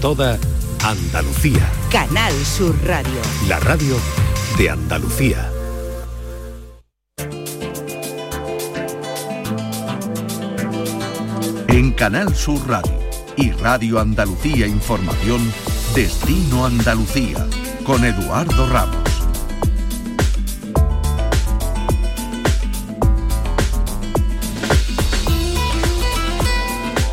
toda Andalucía. Canal Sur Radio. La radio de Andalucía. En Canal Sur Radio y Radio Andalucía Información, Destino Andalucía, con Eduardo Ramos.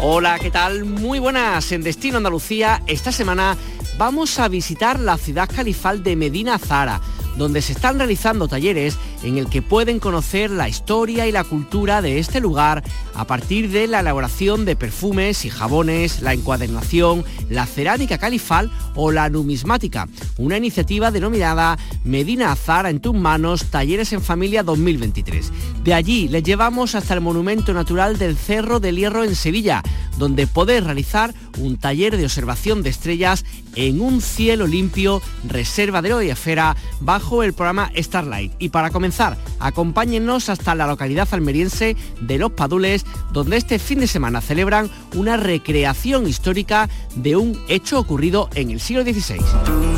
Hola, ¿qué tal? Muy buenas. En Destino Andalucía, esta semana vamos a visitar la ciudad califal de Medina Zara, donde se están realizando talleres en el que pueden conocer la historia y la cultura de este lugar a partir de la elaboración de perfumes y jabones, la encuadernación, la cerámica califal o la numismática, una iniciativa denominada Medina Azara en tus manos, Talleres en Familia 2023. De allí les llevamos hasta el Monumento Natural del Cerro del Hierro en Sevilla, donde podés realizar un taller de observación de estrellas en un cielo limpio, reserva de Oiafera, bajo el programa Starlight. Y para comenzar, acompáñennos hasta la localidad almeriense de Los Padules, donde este fin de semana celebran una recreación histórica de un hecho ocurrido en el siglo XVI.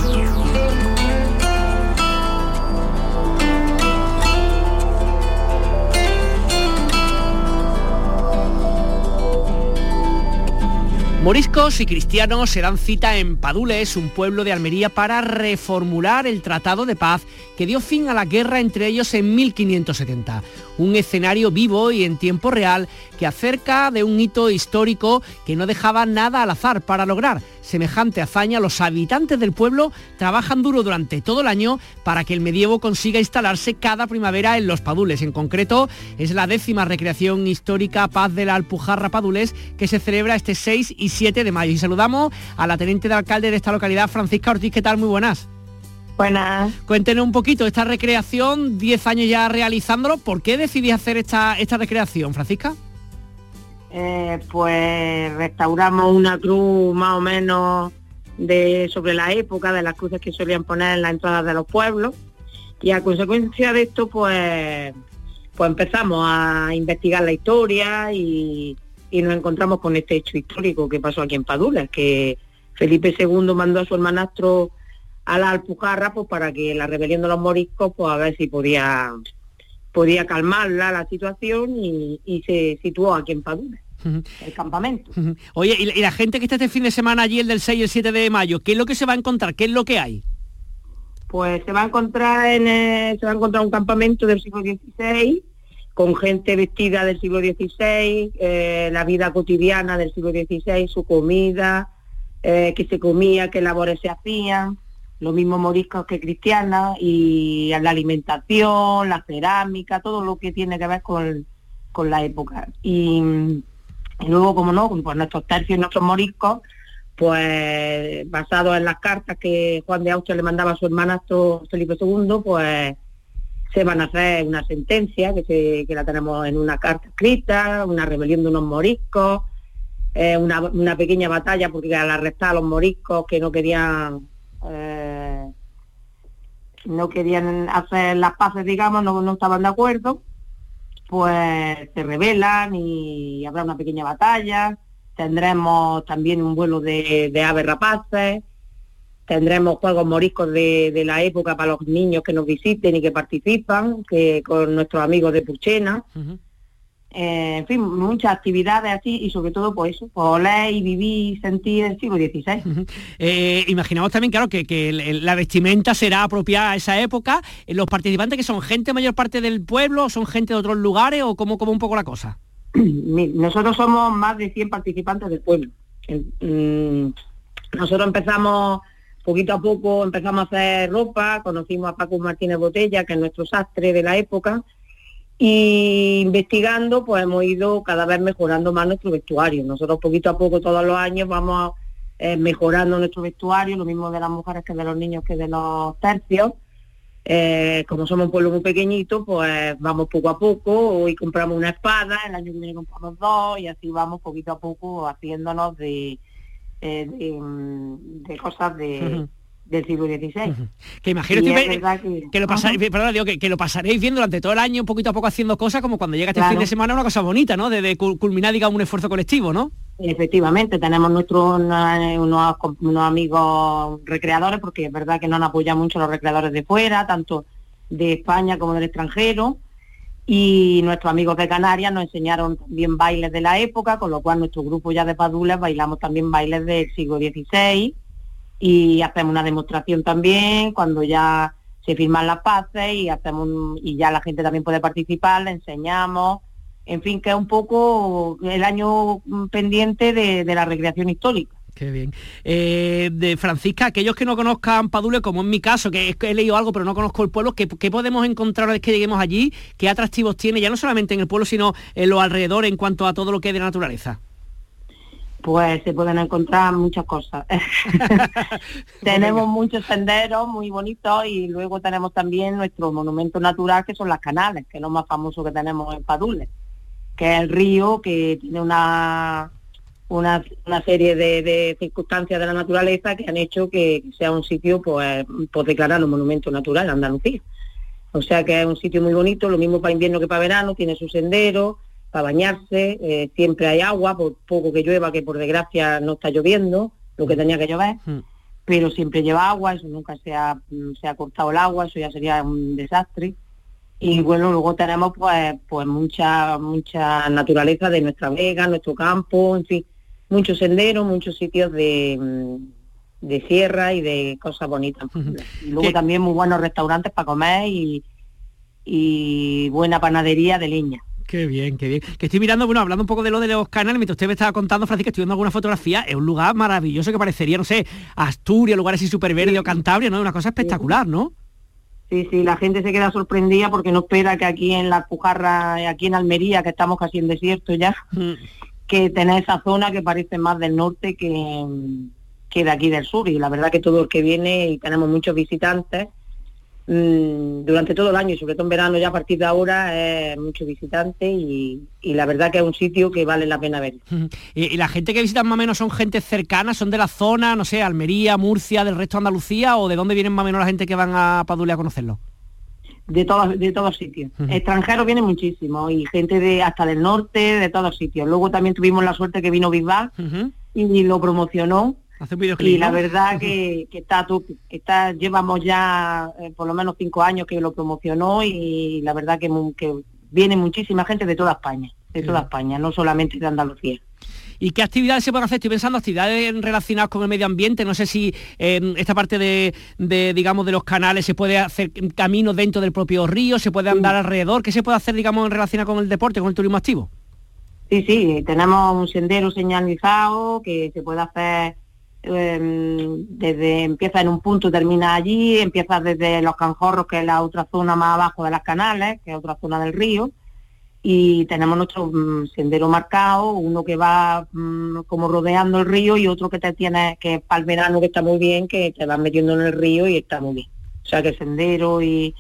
Moriscos y cristianos se dan cita en Padules, un pueblo de Almería, para reformular el Tratado de Paz que dio fin a la guerra entre ellos en 1570. Un escenario vivo y en tiempo real que acerca de un hito histórico que no dejaba nada al azar para lograr semejante hazaña. Los habitantes del pueblo trabajan duro durante todo el año para que el medievo consiga instalarse cada primavera en los Padules. En concreto, es la décima recreación histórica Paz de la Alpujarra Padules que se celebra este 6 y 7 de mayo. Y saludamos a la teniente de alcalde de esta localidad, Francisca Ortiz. ¿Qué tal? Muy buenas. Buenas. Cuéntenos un poquito esta recreación, 10 años ya realizándolo. ¿Por qué decidí hacer esta, esta recreación, Francisca? Eh, pues restauramos una cruz más o menos de sobre la época de las cruces que solían poner en la entrada de los pueblos. Y a consecuencia de esto pues pues empezamos a investigar la historia y, y nos encontramos con este hecho histórico que pasó aquí en Padula, que Felipe II mandó a su hermanastro a la Alpujarra pues para que la rebelión de los moriscos pues a ver si podía podía calmarla la situación y, y se situó aquí en Padula el campamento. Oye, ¿y la gente que está este fin de semana allí, el del 6 y el 7 de mayo, qué es lo que se va a encontrar? ¿Qué es lo que hay? Pues se va a encontrar en se va a encontrar un campamento del siglo XVI con gente vestida del siglo XVI, eh, la vida cotidiana del siglo XVI, su comida, eh, que se comía, qué labores se hacían, lo mismo moriscos que cristianas, y la alimentación, la cerámica, todo lo que tiene que ver con, con la época. Y, luego, como no, pues nuestros tercios y nuestros moriscos, pues basados en las cartas que Juan de Austria le mandaba a su hermanastro Felipe II, pues se van a hacer una sentencia que, se, que la tenemos en una carta escrita, una rebelión de unos moriscos, eh, una, una, pequeña batalla porque al arrestar a los moriscos que no querían eh, no querían hacer las paces, digamos, no, no estaban de acuerdo, pues se rebelan y habrá una pequeña batalla. Tendremos también un vuelo de, de aves rapaces, tendremos juegos moriscos de, de, la época para los niños que nos visiten y que participan, que con nuestros amigos de Purchena. -huh. Eh, en fin, muchas actividades así y sobre todo pues eso, pues oler y vivir y sentir el siglo XVI. Uh -huh. eh, imaginamos también, claro, que, que el, la vestimenta será apropiada a esa época. ¿Los participantes que son gente mayor parte del pueblo, son gente de otros lugares o cómo, cómo un poco la cosa? Nosotros somos más de 100 participantes del pueblo. Mm, nosotros empezamos poquito a poco empezamos a hacer ropa, conocimos a Paco Martínez Botella, que es nuestro sastre de la época, y investigando pues hemos ido cada vez mejorando más nuestro vestuario. Nosotros poquito a poco todos los años vamos eh, mejorando nuestro vestuario, lo mismo de las mujeres que de los niños que de los tercios. Eh, como somos un pueblo muy pequeñito, pues vamos poco a poco, hoy compramos una espada, el año que viene compramos dos y así vamos poquito a poco haciéndonos de, eh, de, de, cosas de. Del siglo XVI. Que imagino que, que, que, lo pasaréis, uh -huh. perdón, digo, que, que, lo pasaréis viendo durante todo el año, poquito a poco haciendo cosas, como cuando llega este claro. fin de semana, una cosa bonita, ¿no? De, de culminar, digamos, un esfuerzo colectivo, ¿no? Efectivamente, tenemos nuestros unos, unos, amigos recreadores, porque es verdad que nos han apoyado mucho los recreadores de fuera, tanto de España como del extranjero, y nuestros amigos de Canarias nos enseñaron también bailes de la época, con lo cual nuestro grupo ya de padules bailamos también bailes del siglo XVI y hacemos una demostración también cuando ya se firman las paces y hacemos y ya la gente también puede participar, le enseñamos, en fin, que es un poco el año pendiente de, la recreación histórica. Qué bien. Eh, de Francisca, aquellos que no conozcan Padule, como en mi caso, que he leído algo pero no conozco el pueblo, ¿qué, podemos encontrar una vez que lleguemos allí? ¿Qué atractivos tiene, ya no solamente en el pueblo, sino en los alrededores en cuanto a todo lo que es de naturaleza? Pues se pueden encontrar muchas cosas. tenemos muchos senderos muy bonitos y luego tenemos también nuestro monumento natural que son las canales, que es lo más famoso que tenemos en Padule, que es el río que tiene una una, serie de, circunstancias de la naturaleza que han hecho que sea un sitio pues, pues declarar un monumento natural Andalucía. O sea que es un sitio muy bonito, lo mismo para invierno que para verano, tiene su sendero, para bañarse, eh, siempre hay agua, por poco que llueva, que por desgracia no está lloviendo, lo que tenía que llover, hmm. pero siempre lleva agua, eso nunca se ha, mm, se ha cortado el agua, eso ya sería un desastre. Y bueno, luego tenemos pues, pues mucha, mucha naturaleza de nuestra vega, nuestro campo, en fin, muchos senderos, muchos sitios de, mm, de sierra y de cosas bonitas. Y luego también muy buenos restaurantes para comer y, y buena panadería de leña. Qué bien, qué bien. Que estoy mirando, bueno, hablando un poco de lo de los canales, mientras usted me estaba contando, Francisca, estoy viendo alguna fotografía, es un lugar maravilloso que parecería, no sé, Asturias, lugar así súper verde o Cantabria, ¿no? Es una cosa espectacular, ¿no? Sí, sí, la gente se queda sorprendida porque no espera que aquí en la Pujarra, aquí en Almería, que estamos casi en desierto ya, mm. que tener esa zona que parece más del norte que, que de aquí del sur. Y la verdad que todo el que viene, y tenemos muchos visitantes, Mm, durante todo el año y sobre todo en verano ya a partir de ahora es mucho visitante y, la verdad que es un sitio que vale la pena ver. ¿Y, la gente que visita más o menos son gente cercana, son de la zona, no sé, Almería, Murcia, del resto de Andalucía o de dónde vienen más o menos la gente que van a Padule a conocerlo? De todos, de todos sitios. Extranjeros vienen muchísimo y gente de hasta del norte, de todos sitios. Luego también tuvimos la suerte que vino Bisbal y lo promocionó y la verdad que, está, está, llevamos ya eh, por lo menos cinco años que lo promocionó y la verdad que, viene muchísima gente de toda España, de toda España, no solamente de Andalucía. ¿Y qué actividades se pueden hacer? Estoy pensando actividades relacionadas con el medio ambiente. No sé si en esta parte de, digamos, de los canales se puede hacer caminos dentro del propio río, se puede andar alrededor. ¿Qué se puede hacer, digamos, en relación con el deporte, con el turismo activo? Sí, sí, tenemos un sendero señalizado que se puede hacer Em, desde empieza en un punto, termina allí, empieza desde los canjorros, que es la otra zona más abajo de las canales, que es otra zona del río, y tenemos nuestro mm, sendero marcado, uno que va mm, como rodeando el río y otro que te tiene, que es para el verano que está muy bien, que te vas metiendo en el río y está muy bien. O sea que sendero y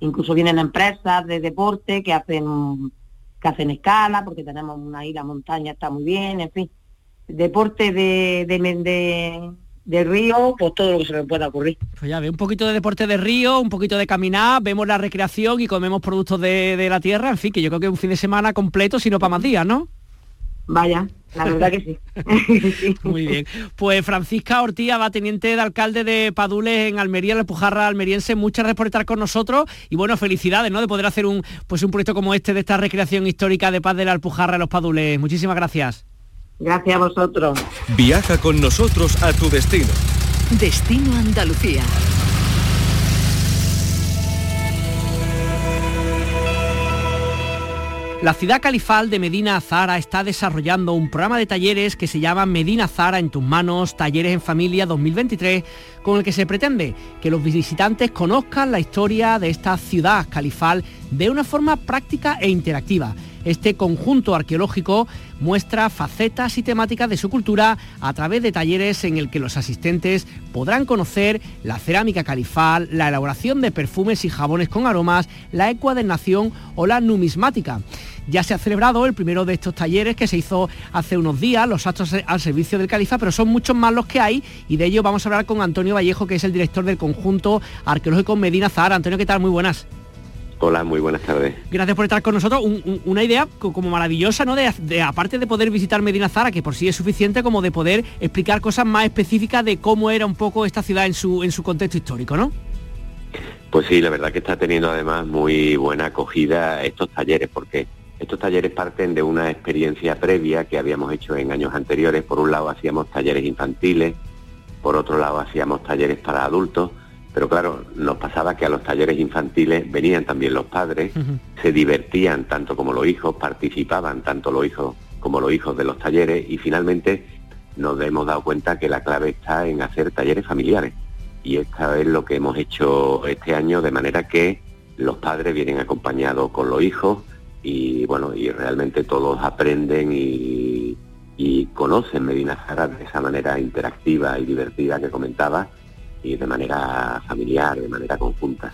incluso vienen empresas de deporte que hacen que hacen escala, porque tenemos una isla montaña, está muy bien, en fin deporte de, de, de, río, pues todo lo que se le pueda ocurrir. Pues ya ve, un poquito de deporte de río, un poquito de caminar, vemos la recreación y comemos productos de, la tierra, en fin, que yo creo que es un fin de semana completo, sino para más días, ¿no? Vaya, la verdad que sí. Muy bien. Pues Francisca Ortiz, va teniente de alcalde de Padules en Almería, la Pujarra almeriense, muchas gracias por estar con nosotros y bueno, felicidades, ¿no? De poder hacer un pues un proyecto como este de esta recreación histórica de paz de la Alpujarra en los Padules. Muchísimas gracias. Gracias a vosotros. Viaja con nosotros a tu destino. Destino Andalucía. La ciudad califal de Medina Zara está desarrollando un programa de talleres que se llama Medina Zara en tus manos, Talleres en Familia 2023, con el que se pretende que los visitantes conozcan la historia de esta ciudad califal de una forma práctica e interactiva este conjunto arqueológico muestra facetas y temáticas de su cultura a través de talleres en el que los asistentes podrán conocer la cerámica califal, la elaboración de perfumes y jabones con aromas, la ecuadernación o la numismática. Ya se ha celebrado el primero de estos talleres que se hizo hace unos días, los actos al servicio del califa, pero son muchos más los que hay y de ello vamos a hablar con Antonio Vallejo, que es el director del conjunto arqueológico Medina Zahara. Antonio, ¿qué tal? Muy buenas. Hola, muy buenas tardes. Gracias por estar con nosotros. una idea como maravillosa, ¿no? De, aparte de poder visitar Medina Zara, que por sí es suficiente, como de poder explicar cosas más específicas de cómo era un poco esta ciudad en su, en su contexto histórico, ¿no? Pues sí, la verdad que está teniendo además muy buena acogida estos talleres, porque estos talleres parten de una experiencia previa que habíamos hecho en años anteriores. Por un lado hacíamos talleres infantiles, por otro lado hacíamos talleres para adultos pero claro, nos pasaba que a los talleres infantiles venían también los padres, se divertían tanto como los hijos, participaban tanto los hijos como los hijos de los talleres y finalmente nos hemos dado cuenta que la clave está en hacer talleres familiares. Y esta es lo que hemos hecho este año, de manera que los padres vienen acompañados con los hijos y bueno, y realmente todos aprenden y, y conocen Medina Zara de esa manera interactiva y divertida que comentaba y de manera familiar, de manera conjunta.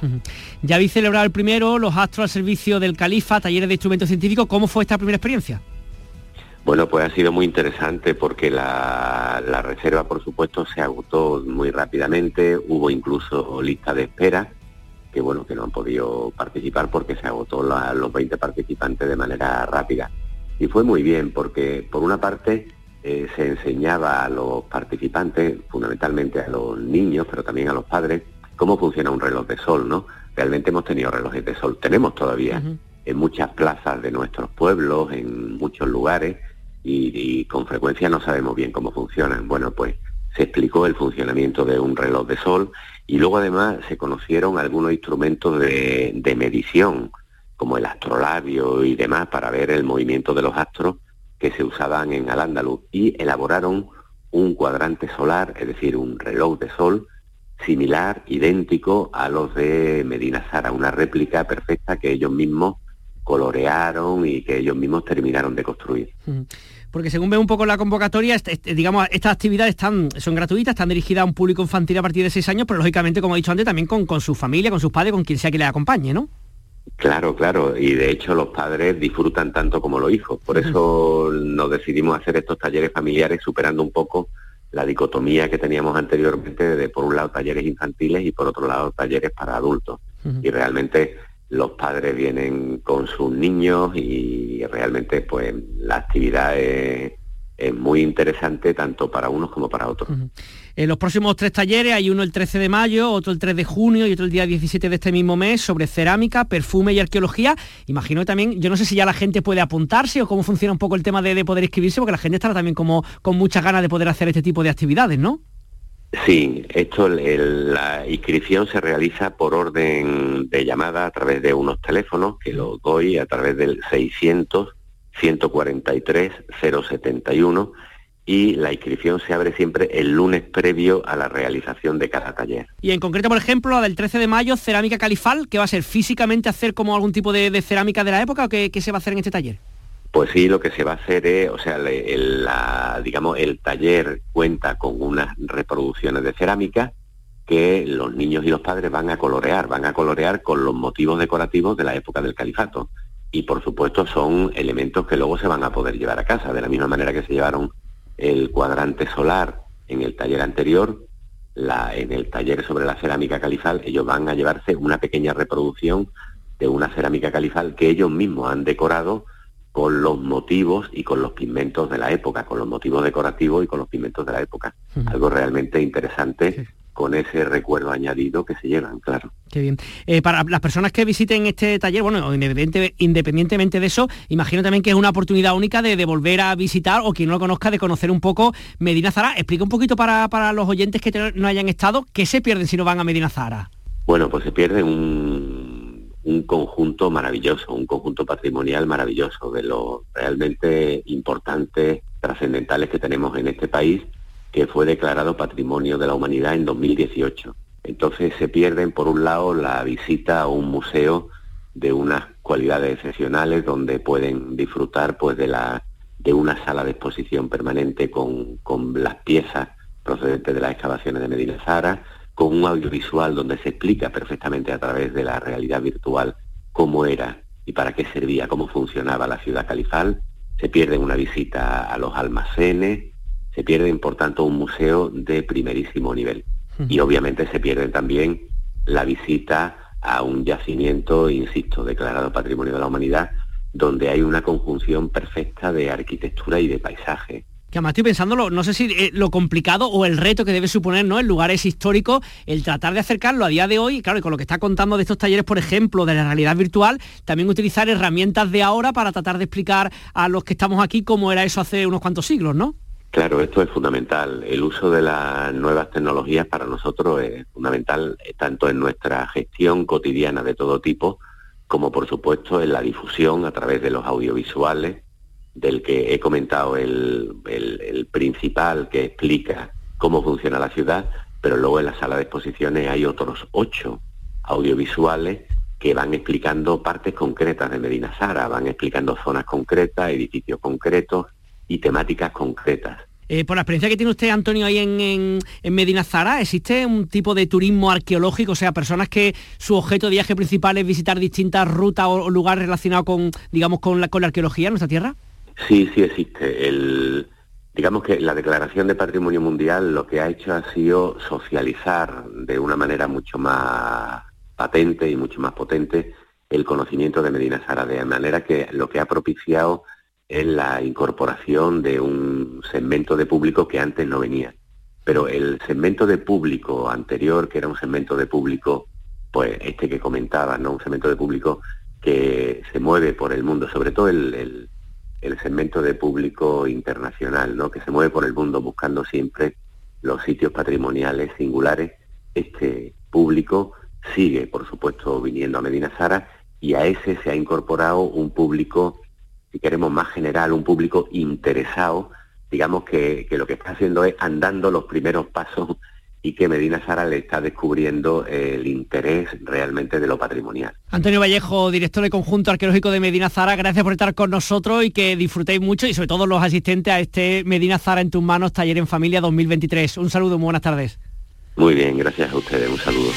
Ya habéis celebrado el primero, los astros al servicio del Califa, talleres de instrumentos científicos. ¿Cómo fue esta primera experiencia? Bueno, pues ha sido muy interesante porque la, reserva, por supuesto, se agotó muy rápidamente. Hubo incluso lista de espera, que bueno, que no han podido participar porque se agotó los 20 participantes de manera rápida. Y fue muy bien porque, por una parte, eh, se enseñaba a los participantes, fundamentalmente a los niños, pero también a los padres, cómo funciona un reloj de sol, ¿no? Realmente hemos tenido relojes de sol, tenemos todavía en muchas plazas de nuestros pueblos, en muchos lugares, y, con frecuencia no sabemos bien cómo funcionan. Bueno, pues se explicó el funcionamiento de un reloj de sol y luego además se conocieron algunos instrumentos de, de medición, como el astrolabio y demás, para ver el movimiento de los astros que se usaban en Al-Ándalus y elaboraron un cuadrante solar, es decir, un reloj de sol similar, idéntico a los de Medina Sara, una réplica perfecta que ellos mismos colorearon y que ellos mismos terminaron de construir. Porque según ve un poco la convocatoria, este, este, digamos, estas actividades están, son gratuitas, están dirigidas a un público infantil a partir de seis años, pero lógicamente, como he dicho antes, también con, con su familia, con sus padres, con quien sea que les acompañe, ¿no? Claro, claro, y de hecho los padres disfrutan tanto como los hijos. Por eso nos decidimos hacer estos talleres familiares superando un poco la dicotomía que teníamos anteriormente de por un lado talleres infantiles y por otro lado talleres para adultos. Y realmente los padres vienen con sus niños y realmente pues la actividad es es muy interesante tanto para unos como para otros. En los próximos tres talleres hay uno el 13 de mayo, otro el 3 de junio y otro el día 17 de este mismo mes sobre cerámica, perfume y arqueología. Imagino que también, yo no sé si ya la gente puede apuntarse o cómo funciona un poco el tema de, poder inscribirse, porque la gente estará también como con muchas ganas de poder hacer este tipo de actividades, ¿no? Sí, esto, la inscripción se realiza por orden de llamada a través de unos teléfonos que los doy a través del 600 143 071 y la inscripción se abre siempre el lunes previo a la realización de cada taller. Y en concreto, por ejemplo, la del 13 de mayo, cerámica califal, que va a ser físicamente hacer como algún tipo de, cerámica de la época o qué, se va a hacer en este taller? Pues sí, lo que se va a hacer es, o sea, el, digamos, el taller cuenta con unas reproducciones de cerámica que los niños y los padres van a colorear, van a colorear con los motivos decorativos de la época del califato y por supuesto son elementos que luego se van a poder llevar a casa, de la misma manera que se llevaron el cuadrante solar en el taller anterior, la, en el taller sobre la cerámica califal, ellos van a llevarse una pequeña reproducción de una cerámica califal que ellos mismos han decorado con los motivos y con los pigmentos de la época, con los motivos decorativos y con los pigmentos de la época. Algo realmente interesante con ese recuerdo añadido que se llevan, claro. Qué bien. Eh, para las personas que visiten este taller, bueno, independientemente de eso, imagino también que es una oportunidad única de, volver a visitar o quien no lo conozca, de conocer un poco Medina Zara. Explica un poquito para, los oyentes que no hayan estado, ¿qué se pierden si no van a Medina Zara? Bueno, pues se pierde un, un conjunto maravilloso, un conjunto patrimonial maravilloso de los realmente importantes, trascendentales que tenemos en este país que fue declarado Patrimonio de la Humanidad en 2018. Entonces se pierden, por un lado, la visita a un museo de unas cualidades excepcionales donde pueden disfrutar pues, de, la, de una sala de exposición permanente con, con las piezas procedentes de las excavaciones de Medina Zara, con un audiovisual donde se explica perfectamente a través de la realidad virtual cómo era y para qué servía, cómo funcionaba la ciudad califal. Se pierde una visita a los almacenes, se pierde, por tanto, un museo de primerísimo nivel. Y obviamente se pierde también la visita a un yacimiento, insisto, declarado Patrimonio de la Humanidad, donde hay una conjunción perfecta de arquitectura y de paisaje. Que además estoy pensándolo, no sé si eh, lo complicado o el reto que debe suponer ¿no? en lugares históricos el tratar de acercarlo a día de hoy, claro, y con lo que está contando de estos talleres, por ejemplo, de la realidad virtual, también utilizar herramientas de ahora para tratar de explicar a los que estamos aquí cómo era eso hace unos cuantos siglos, ¿no? Claro, esto es fundamental. El uso de las nuevas tecnologías para nosotros es fundamental eh, tanto en nuestra gestión cotidiana de todo tipo, como por supuesto en la difusión a través de los audiovisuales, del que he comentado el, principal que explica cómo funciona la ciudad, pero luego en la sala de exposiciones hay otros ocho audiovisuales que van explicando partes concretas de Medina Sara, van explicando zonas concretas, edificios concretos y temáticas concretas. Eh, por la experiencia que tiene usted, Antonio, ahí en, Medina Zara, ¿existe un tipo de turismo arqueológico? O sea, personas que su objeto de viaje principal es visitar distintas rutas o, lugares relacionados con, digamos, con la, con la arqueología en nuestra tierra? Sí, sí existe. El, digamos que la Declaración de Patrimonio Mundial lo que ha hecho ha sido socializar de una manera mucho más patente y mucho más potente el conocimiento de Medina Zara, de manera que lo que ha propiciado es la incorporación de un segmento de público que antes no venía. Pero el segmento de público anterior, que era un segmento de público, pues este que comentaba, ¿no? Un segmento de público que se mueve por el mundo, sobre todo el, el, segmento de público internacional, ¿no? Que se mueve por el mundo buscando siempre los sitios patrimoniales singulares. Este público sigue, por supuesto, viniendo a Medina Sara y a ese se ha incorporado un público si queremos más general, un público interesado, digamos que, lo que está haciendo es andando los primeros pasos y que Medina Sara le está descubriendo el interés realmente de lo patrimonial. Antonio Vallejo, director de Conjunto Arqueológico de Medina Zara, gracias por estar con nosotros y que disfrutéis mucho y sobre todo los asistentes a este Medina Zara en tus manos, Taller en Familia 2023. Un saludo, muy buenas tardes. Muy bien, gracias a ustedes, un saludo.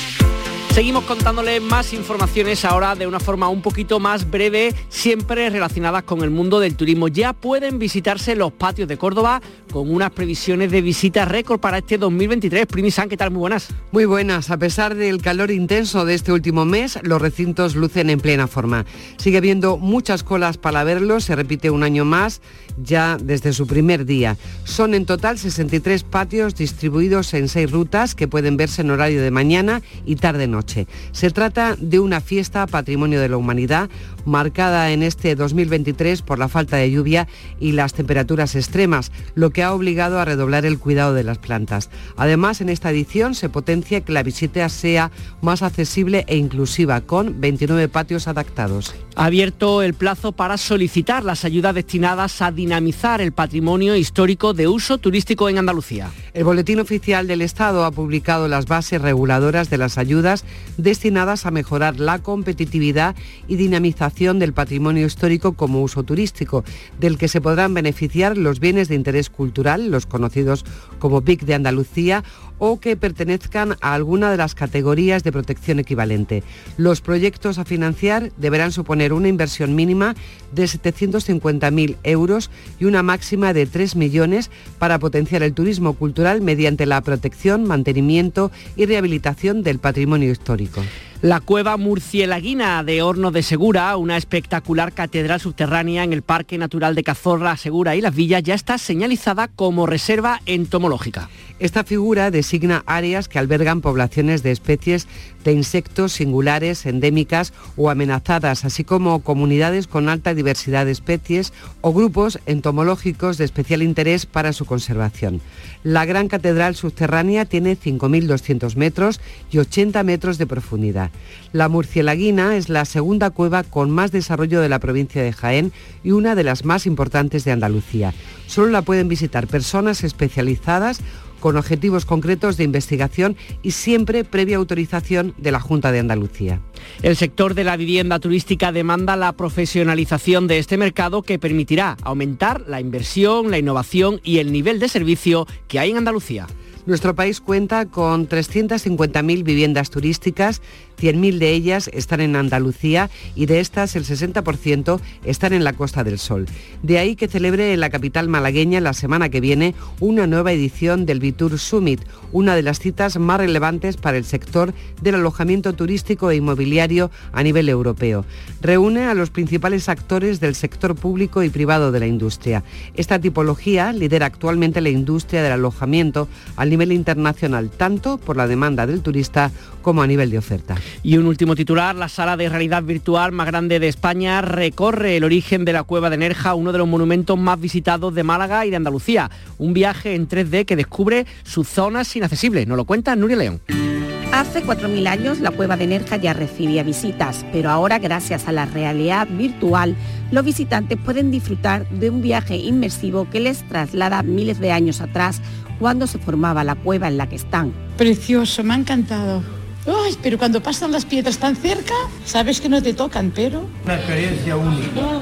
Seguimos contándoles más informaciones ahora de una forma un poquito más breve, siempre relacionadas con el mundo del turismo. Ya pueden visitarse los patios de Córdoba con unas previsiones de visita récord para este 2023. Primi San, ¿qué tal? Muy buenas. Muy buenas. A pesar del calor intenso de este último mes, los recintos lucen en plena forma. Sigue habiendo muchas colas para verlos, se repite un año más ya desde su primer día. Son en total 63 patios distribuidos en seis rutas que pueden verse en horario de mañana y tarde-noche. Se trata de una fiesta patrimonio de la humanidad marcada en este 2023 por la falta de lluvia y las temperaturas extremas, lo que ha obligado a redoblar el cuidado de las plantas. Además, en esta edición se potencia que la visita sea más accesible e inclusiva, con 29 patios adaptados. Ha abierto el plazo para solicitar las ayudas destinadas a dinamizar el patrimonio histórico de uso turístico en Andalucía. El Boletín Oficial del Estado ha publicado las bases reguladoras de las ayudas destinadas a mejorar la competitividad y dinamización del patrimonio histórico como uso turístico, del que se podrán beneficiar los bienes de interés cultural, los conocidos como PIC de Andalucía, o que pertenezcan a alguna de las categorías de protección equivalente. Los proyectos a financiar deberán suponer una inversión mínima de 750.000 euros y una máxima de 3 millones para potenciar el turismo cultural mediante la protección, mantenimiento y rehabilitación del patrimonio histórico. La cueva murcielaguina de Horno de Segura, una espectacular catedral subterránea en el Parque Natural de Cazorla, Segura y Las Villas, ya está señalizada como reserva entomológica. Esta figura designa áreas que albergan poblaciones de especies de insectos singulares, endémicas o amenazadas, así como comunidades con alta diversidad de especies o grupos entomológicos de especial interés para su conservación. La gran catedral subterránea tiene 5.200 metros y 80 metros de profundidad. La Murcielaguina es la segunda cueva con más desarrollo de la provincia de Jaén y una de las más importantes de Andalucía. Solo la pueden visitar personas especializadas con objetivos concretos de investigación y siempre previa autorización de la Junta de Andalucía. El sector de la vivienda turística demanda la profesionalización de este mercado que permitirá aumentar la inversión, la innovación y el nivel de servicio que hay en Andalucía. Nuestro país cuenta con 350.000 viviendas turísticas, 100.000 de ellas están en Andalucía y de estas el 60% están en la Costa del Sol. De ahí que celebre en la capital malagueña la semana que viene una nueva edición del Vitur Summit, una de las citas más relevantes para el sector del alojamiento turístico e inmobiliario a nivel europeo. Reúne a los principales actores del sector público y privado de la industria. Esta tipología lidera actualmente la industria del alojamiento a nivel internacional, tanto por la demanda del turista como a nivel de oferta. Y un último titular, la sala de realidad virtual más grande de España recorre el origen de la cueva de Nerja, uno de los monumentos más visitados de Málaga y de Andalucía. Un viaje en 3D que descubre sus zonas inaccesibles. Nos lo cuenta Nuria León. Hace 4.000 años la cueva de Nerja ya recibía visitas, pero ahora gracias a la realidad virtual los visitantes pueden disfrutar de un viaje inmersivo que les traslada miles de años atrás cuando se formaba la cueva en la que están. Precioso, me ha encantado. Ay, pero cuando pasan las piedras tan cerca, sabes que no te tocan, pero... Una experiencia única,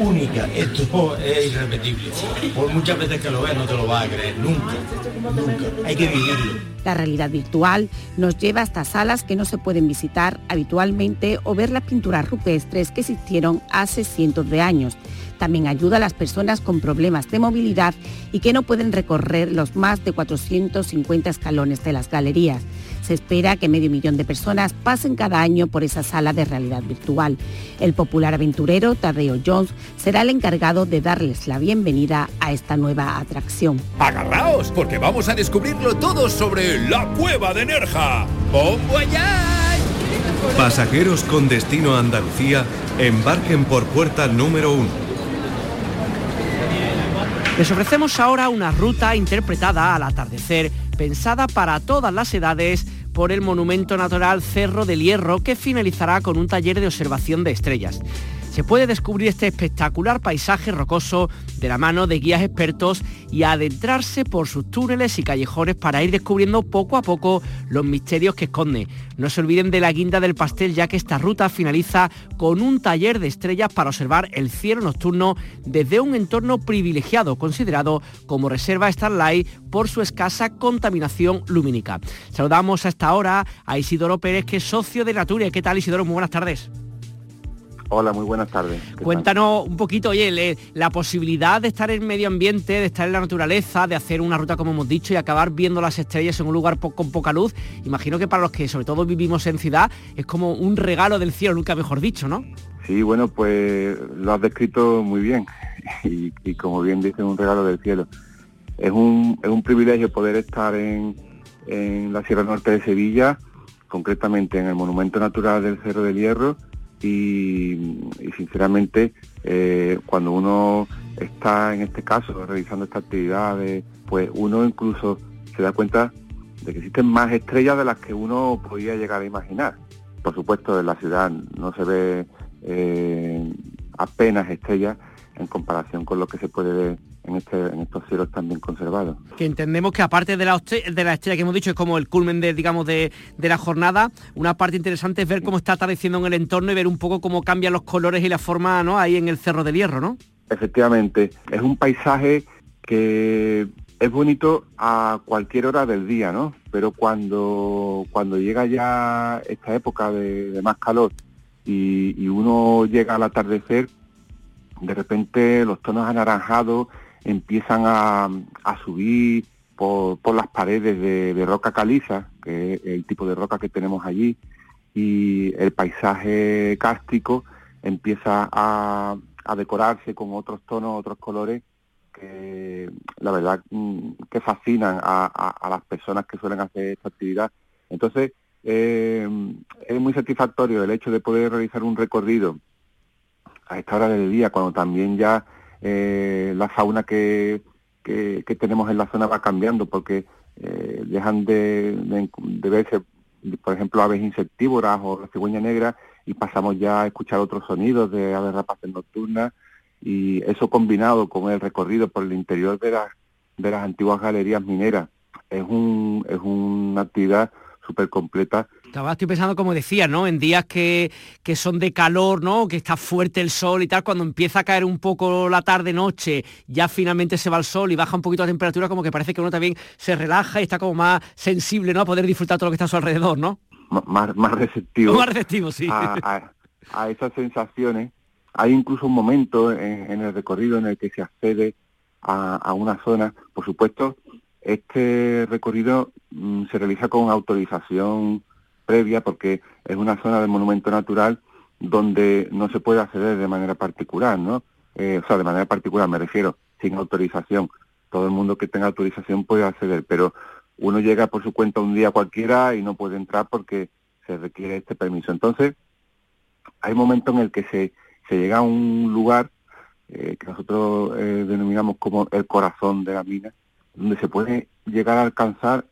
única. Esto es irrepetible. Por muchas veces que lo veas no te lo vas a creer, nunca, nunca. Hay que vivirlo. La realidad virtual nos lleva hasta salas que no se pueden visitar habitualmente o ver las pinturas rupestres que existieron hace cientos de años. También ayuda a las personas con problemas de movilidad y que no pueden recorrer los más de 450 escalones de las galerías. Se espera que medio millón de personas pasen cada año por esa sala de realidad virtual. El popular aventurero Tadeo Jones será el encargado de darles la bienvenida a esta nueva atracción. Agarraos, porque vamos a descubrirlo todo sobre la cueva de Nerja. ¡Bombo allá! Pasajeros con destino a Andalucía, embarquen por puerta número 1. Les ofrecemos ahora una ruta interpretada al atardecer, pensada para todas las edades por el Monumento Natural Cerro del Hierro, que finalizará con un taller de observación de estrellas se puede descubrir este espectacular paisaje rocoso de la mano de guías expertos y adentrarse por sus túneles y callejones para ir descubriendo poco a poco los misterios que esconde. No se olviden de la guinda del pastel ya que esta ruta finaliza con un taller de estrellas para observar el cielo nocturno desde un entorno privilegiado considerado como reserva Starlight por su escasa contaminación lumínica. Saludamos a esta hora a Isidoro Pérez que es socio de Nature. ¿Qué tal Isidoro? Muy buenas tardes. Hola, muy buenas tardes. Cuéntanos un poquito, oye, la posibilidad de estar en medio ambiente, de estar en la naturaleza, de hacer una ruta como hemos dicho y acabar viendo las estrellas en un lugar con poca luz, imagino que para los que sobre todo vivimos en ciudad es como un regalo del cielo, nunca mejor dicho, ¿no? Sí, bueno, pues lo has descrito muy bien y, como bien dice, un regalo del cielo. Es un, es un privilegio poder estar en, en la Sierra Norte de Sevilla, concretamente en el Monumento Natural del Cerro del Hierro, y, sinceramente eh, cuando uno está en este caso realizando esta actividad, pues uno incluso se da cuenta de que existen más estrellas de las que uno podía llegar a imaginar. Por supuesto, en la ciudad no se ve eh, apenas estrellas en comparación con lo que se puede ver en, este, en estos cielos también conservados. Que entendemos que aparte de la, de la estrella que hemos dicho es como el culmen de, digamos, de, la jornada, una parte interesante es ver cómo está atardeciendo en el entorno y ver un poco cómo cambian los colores y la forma ¿no? ahí en el Cerro del Hierro, ¿no? Efectivamente, es un paisaje que es bonito a cualquier hora del día, ¿no? Pero cuando, cuando llega ya esta época de, más calor y, y uno llega al atardecer, de repente los tonos anaranjados empiezan a, subir por, las paredes de, roca caliza, que es el tipo de roca que tenemos allí, y el paisaje cástico empieza a, decorarse con otros tonos, otros colores que la verdad mm, que fascinan a, las personas que suelen hacer esta actividad. Entonces, eh, es muy satisfactorio el hecho de poder realizar un recorrido a esta hora del día, cuando también ya eh, la fauna que, que, tenemos en la zona va cambiando porque eh, dejan de, verse, por ejemplo, aves insectívoras o la cigüeña negra y pasamos ya a escuchar otros sonidos de aves rapaces nocturnas y eso combinado con el recorrido por el interior de las, de las antiguas galerías mineras es, un, es una actividad súper completa estoy pensando, como decía, ¿no? En días que, que, son de calor, ¿no? Que está fuerte el sol y tal, cuando empieza a caer un poco la tarde-noche, ya finalmente se va el sol y baja un poquito la temperatura, como que parece que uno también se relaja y está como más sensible, ¿no? A poder disfrutar todo lo que está a su alrededor, ¿no? más, más receptivo. Más receptivo, sí. A, esas sensaciones. Hay incluso un momento en, el recorrido en el que se accede a, una zona. Por supuesto, este recorrido mm, se realiza con autorización previa porque es una zona del monumento natural donde no se puede acceder de manera particular, ¿no? Eh, o sea, de manera particular me refiero, sin autorización. Todo el mundo que tenga autorización puede acceder, pero uno llega por su cuenta un día cualquiera y no puede entrar porque se requiere este permiso. Entonces, hay momentos en el que se, llega a un lugar eh, que nosotros eh, denominamos como el corazón de la mina, donde se puede llegar a alcanzar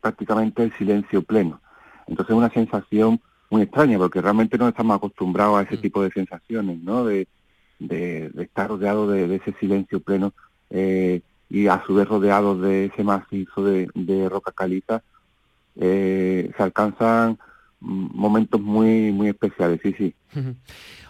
prácticamente el silencio pleno. Entonces es una sensación muy extraña porque realmente no estamos acostumbrados a ese mm. tipo de sensaciones, ¿no? De, de, estar rodeado de, de, ese silencio pleno. Eh, y a su vez rodeados de ese macizo de, roca caliza, eh, se alcanzan momentos muy muy especiales, sí, sí.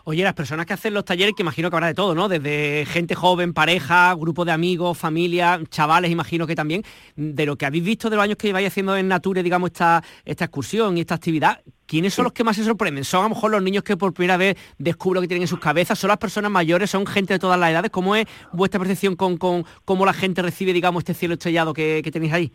Oye, las personas que hacen los talleres, que imagino que habrá de todo, ¿no? Desde gente joven, pareja, grupo de amigos, familia, chavales, imagino que también, de lo que habéis visto de los años que lleváis haciendo en Nature, digamos, esta, esta excursión y esta actividad, ¿quiénes son los que más se sorprenden? ¿Son a lo mejor los niños que por primera vez descubren lo que tienen en sus cabezas? ¿Son las personas mayores? ¿Son gente de todas las edades? ¿Cómo es vuestra percepción con, con cómo la gente recibe, digamos, este cielo estrellado que, tenéis ahí?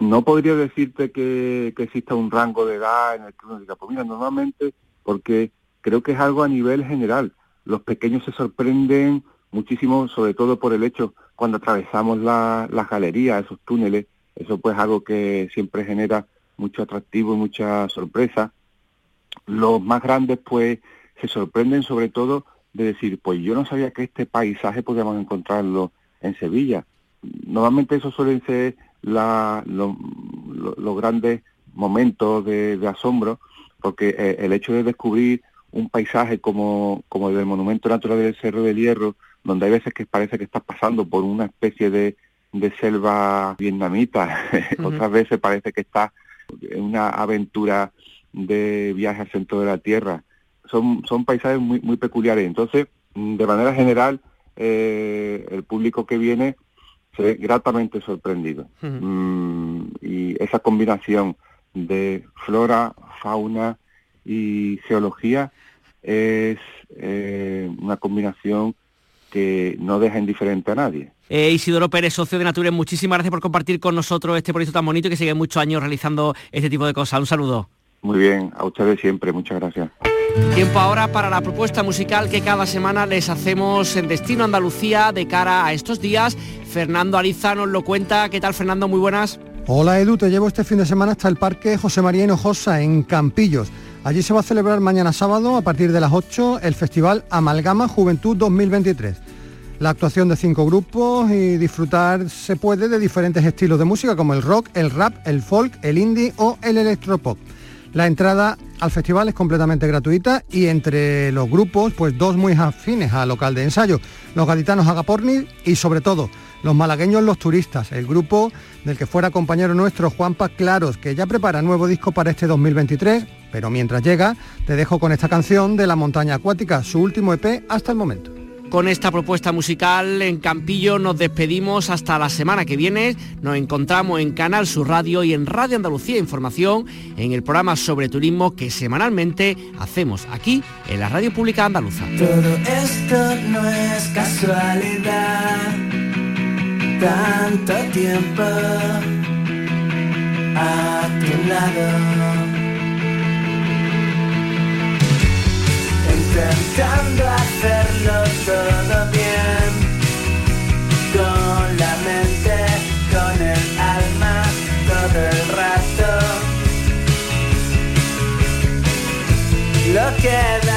No podría decirte que, exista un rango de edad en el que uno diga, pues mira, normalmente, porque creo que es algo a nivel general. Los pequeños se sorprenden muchísimo, sobre todo por el hecho cuando atravesamos las la galerías, esos túneles, eso pues es algo que siempre genera mucho atractivo y mucha sorpresa. Los más grandes pues se sorprenden sobre todo de decir, pues yo no sabía que este paisaje podíamos encontrarlo en Sevilla. Normalmente eso suelen ser la, los grandes momentos de, asombro, porque eh, el hecho de descubrir un paisaje como, como el del Monumento Natural del Cerro del Hierro, donde hay veces que parece que estás pasando por una especie de, de selva vietnamita, otras veces parece que estás en una aventura de viaje al centro de la Tierra. Son, son paisajes muy, muy peculiares. Entonces, de manera general, eh, el público que viene se ve gratamente sorprendido. Mm, y esa combinación de flora, fauna y geología es eh, una combinación que no deja indiferente a nadie. Eh, Isidoro Pérez, socio de Nature, muchísimas gracias por compartir con nosotros este proyecto tan bonito y que sigue muchos años realizando este tipo de cosas. Un saludo. Muy bien, a ustedes siempre, muchas gracias. Tiempo ahora para la propuesta musical que cada semana les hacemos en Destino Andalucía de cara a estos días. Fernando Ariza nos lo cuenta. ¿Qué tal, Fernando? Muy buenas. Hola Edu, te llevo este fin de semana hasta el Parque José María Hinojosa en Campillos. Allí se va a celebrar mañana sábado a partir de las 8 el festival Amalgama Juventud 2023. La actuación de cinco grupos y disfrutar se puede de diferentes estilos de música como el rock, el rap, el folk, el indie o el electropop. La entrada al festival es completamente gratuita y entre los grupos, pues dos muy afines al local de ensayo, los gaditanos Agaporni y sobre todo los malagueños Los Turistas, el grupo del que fuera compañero nuestro Juan Paz Claros, que ya prepara nuevo disco para este 2023, pero mientras llega, te dejo con esta canción de La Montaña Acuática, su último EP hasta el momento. Con esta propuesta musical en Campillo nos despedimos hasta la semana que viene. Nos encontramos en Canal Sur Radio y en Radio Andalucía Información en el programa sobre turismo que semanalmente hacemos aquí en la Radio Pública Andaluza. Todo esto no es casualidad tanto tiempo a tu lado. intentando hacerlo todo bien, con la mente, con el alma, todo el rato. Lo que